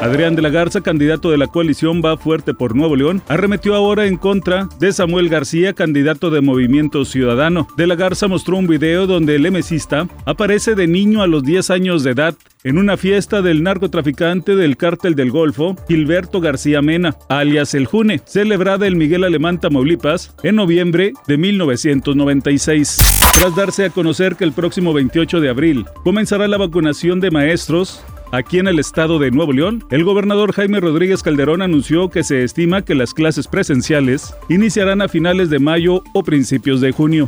Adrián de la Garza, candidato de la coalición Va Fuerte por Nuevo León, arremetió ahora en contra de Samuel García, candidato de Movimiento Ciudadano. De la Garza mostró un video donde el emesista aparece de niño a los 10 años de edad en una fiesta del narcotraficante del cártel del Golfo, Gilberto García Mena, alias El June, celebrada en Miguel Alemán, Tamaulipas, en noviembre de 1996. Tras darse a conocer que el próximo 28 de abril comenzará la vacunación de maestros, Aquí en el estado de Nuevo León, el gobernador Jaime Rodríguez Calderón anunció que se estima que las clases presenciales iniciarán a finales de mayo o principios de junio.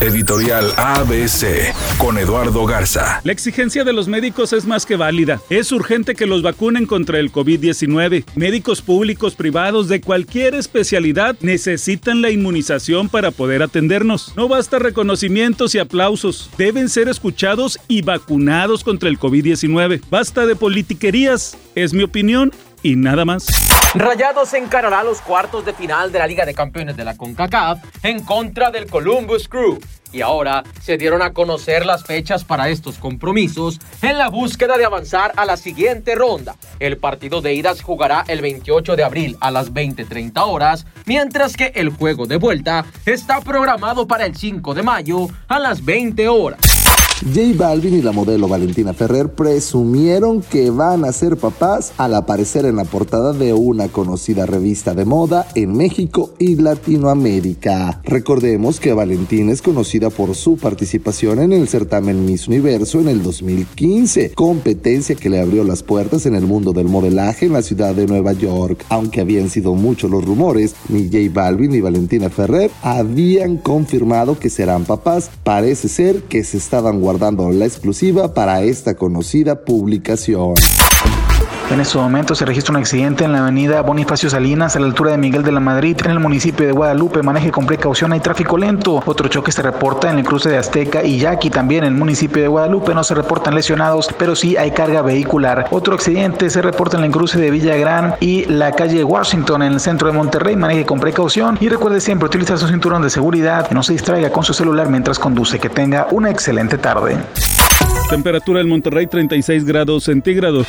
Editorial ABC con Eduardo Garza. La exigencia de los médicos es más que válida. Es urgente que los vacunen contra el COVID-19. Médicos públicos, privados, de cualquier especialidad necesitan la inmunización para poder atendernos. No basta reconocimientos y aplausos. Deben ser escuchados y vacunados contra el COVID-19. Basta de politiquerías. Es mi opinión y nada más. Rayados encarará los cuartos de final de la Liga de Campeones de la CONCACAF en contra del Columbus Crew. Y ahora se dieron a conocer las fechas para estos compromisos en la búsqueda de avanzar a la siguiente ronda. El partido de idas jugará el 28 de abril a las 20:30 horas, mientras que el juego de vuelta está programado para el 5 de mayo a las 20 horas. J Balvin y la modelo Valentina Ferrer presumieron que van a ser papás al aparecer en la portada de una conocida revista de moda en México y Latinoamérica. Recordemos que Valentina es conocida por su participación en el certamen Miss Universo en el 2015, competencia que le abrió las puertas en el mundo del modelaje en la ciudad de Nueva York. Aunque habían sido muchos los rumores, ni J Balvin ni Valentina Ferrer habían confirmado que serán papás. Parece ser que se estaban guardando la exclusiva para esta conocida publicación. En este momento se registra un accidente en la avenida Bonifacio Salinas a la altura de Miguel de la Madrid en el municipio de Guadalupe. Maneje con precaución, hay tráfico lento. Otro choque se reporta en el cruce de Azteca y Yaqui también en el municipio de Guadalupe. No se reportan lesionados, pero sí hay carga vehicular. Otro accidente se reporta en el cruce de Villagrán y la calle Washington en el centro de Monterrey. Maneje con precaución y recuerde siempre utilizar su cinturón de seguridad. No se distraiga con su celular mientras conduce. Que tenga una excelente tarde. Temperatura en Monterrey 36 grados centígrados.